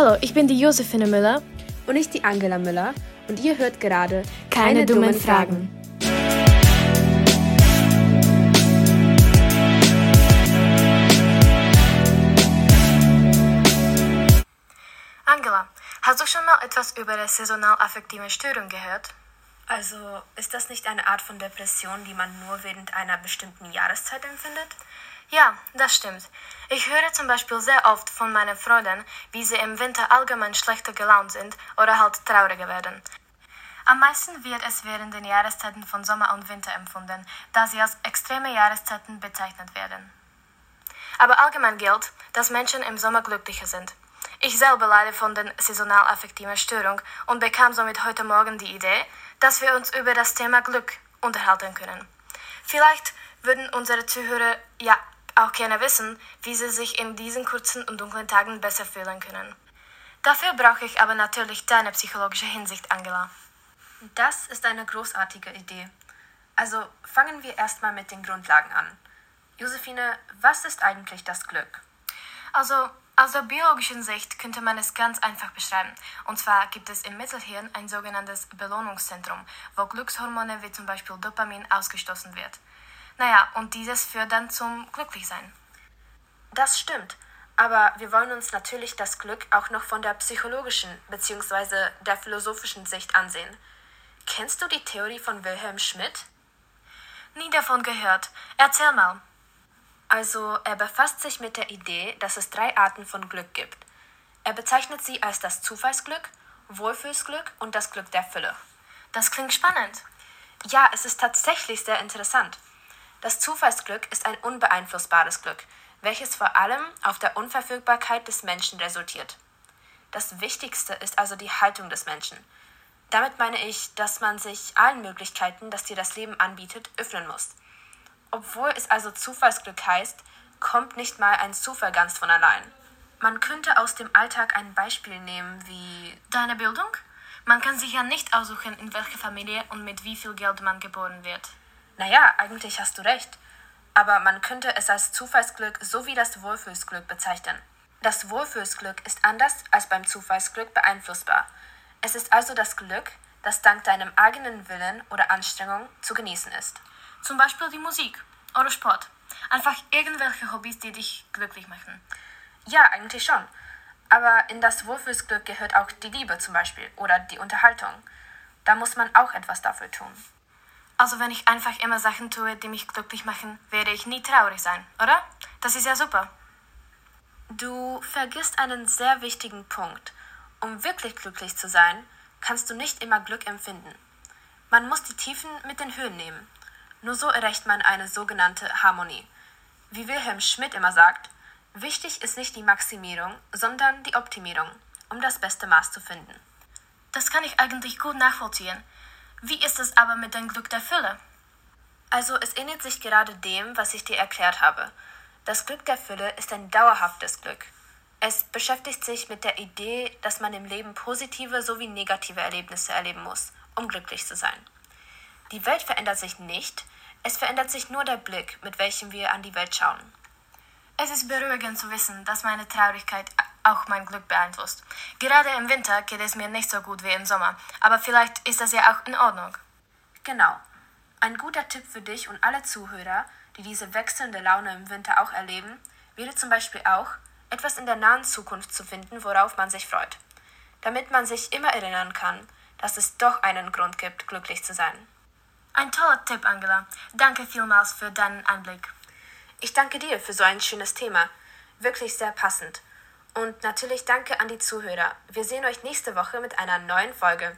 Hallo, ich bin die Josephine Müller. Und ich die Angela Müller. Und ihr hört gerade Keine, Keine dummen, dummen Fragen. Angela, hast du schon mal etwas über die saisonal-affektive Störung gehört? Also, ist das nicht eine Art von Depression, die man nur während einer bestimmten Jahreszeit empfindet? Ja, das stimmt. Ich höre zum Beispiel sehr oft von meinen Freunden, wie sie im Winter allgemein schlechter gelaunt sind oder halt trauriger werden. Am meisten wird es während den Jahreszeiten von Sommer und Winter empfunden, da sie als extreme Jahreszeiten bezeichnet werden. Aber allgemein gilt, dass Menschen im Sommer glücklicher sind. Ich selber leide von der saisonal affektiven Störung und bekam somit heute Morgen die Idee, dass wir uns über das Thema Glück unterhalten können. Vielleicht würden unsere Zuhörer ja auch gerne wissen, wie sie sich in diesen kurzen und dunklen Tagen besser fühlen können. Dafür brauche ich aber natürlich deine psychologische Hinsicht, Angela. Das ist eine großartige Idee. Also fangen wir erstmal mit den Grundlagen an. Josephine, was ist eigentlich das Glück? Also, aus der biologischen Sicht könnte man es ganz einfach beschreiben. Und zwar gibt es im Mittelhirn ein sogenanntes Belohnungszentrum, wo Glückshormone wie zum Beispiel Dopamin ausgestoßen wird. Naja, und dieses führt dann zum Glücklichsein. Das stimmt. Aber wir wollen uns natürlich das Glück auch noch von der psychologischen bzw. der philosophischen Sicht ansehen. Kennst du die Theorie von Wilhelm Schmidt? Nie davon gehört. Erzähl mal. Also, er befasst sich mit der Idee, dass es drei Arten von Glück gibt. Er bezeichnet sie als das Zufallsglück, Wohlfühlsglück und das Glück der Fülle. Das klingt spannend. Ja, es ist tatsächlich sehr interessant. Das Zufallsglück ist ein unbeeinflussbares Glück, welches vor allem auf der Unverfügbarkeit des Menschen resultiert. Das Wichtigste ist also die Haltung des Menschen. Damit meine ich, dass man sich allen Möglichkeiten, dass dir das Leben anbietet, öffnen muss. Obwohl es also Zufallsglück heißt, kommt nicht mal ein Zufall ganz von allein. Man könnte aus dem Alltag ein Beispiel nehmen wie Deine Bildung? Man kann sich ja nicht aussuchen, in welcher Familie und mit wie viel Geld man geboren wird. Naja, eigentlich hast du recht. Aber man könnte es als Zufallsglück sowie das Wohlfühlsglück bezeichnen. Das Wohlfühlsglück ist anders als beim Zufallsglück beeinflussbar. Es ist also das Glück, das dank deinem eigenen Willen oder Anstrengung zu genießen ist. Zum Beispiel die Musik oder Sport. Einfach irgendwelche Hobbys, die dich glücklich machen. Ja, eigentlich schon. Aber in das Wohlfühlsglück gehört auch die Liebe zum Beispiel oder die Unterhaltung. Da muss man auch etwas dafür tun. Also wenn ich einfach immer Sachen tue, die mich glücklich machen, werde ich nie traurig sein, oder? Das ist ja super. Du vergisst einen sehr wichtigen Punkt. Um wirklich glücklich zu sein, kannst du nicht immer Glück empfinden. Man muss die Tiefen mit den Höhen nehmen. Nur so erreicht man eine sogenannte Harmonie. Wie Wilhelm Schmidt immer sagt, wichtig ist nicht die Maximierung, sondern die Optimierung, um das beste Maß zu finden. Das kann ich eigentlich gut nachvollziehen. Wie ist es aber mit dem Glück der Fülle? Also es ähnelt sich gerade dem, was ich dir erklärt habe. Das Glück der Fülle ist ein dauerhaftes Glück. Es beschäftigt sich mit der Idee, dass man im Leben positive sowie negative Erlebnisse erleben muss, um glücklich zu sein. Die Welt verändert sich nicht, es verändert sich nur der Blick, mit welchem wir an die Welt schauen. Es ist beruhigend zu wissen, dass meine Traurigkeit auch mein Glück beeinflusst. Gerade im Winter geht es mir nicht so gut wie im Sommer, aber vielleicht ist das ja auch in Ordnung. Genau. Ein guter Tipp für dich und alle Zuhörer, die diese wechselnde Laune im Winter auch erleben, wäre zum Beispiel auch, etwas in der nahen Zukunft zu finden, worauf man sich freut. Damit man sich immer erinnern kann, dass es doch einen Grund gibt, glücklich zu sein. Ein toller Tipp, Angela. Danke vielmals für deinen Anblick. Ich danke dir für so ein schönes Thema. Wirklich sehr passend. Und natürlich danke an die Zuhörer. Wir sehen euch nächste Woche mit einer neuen Folge.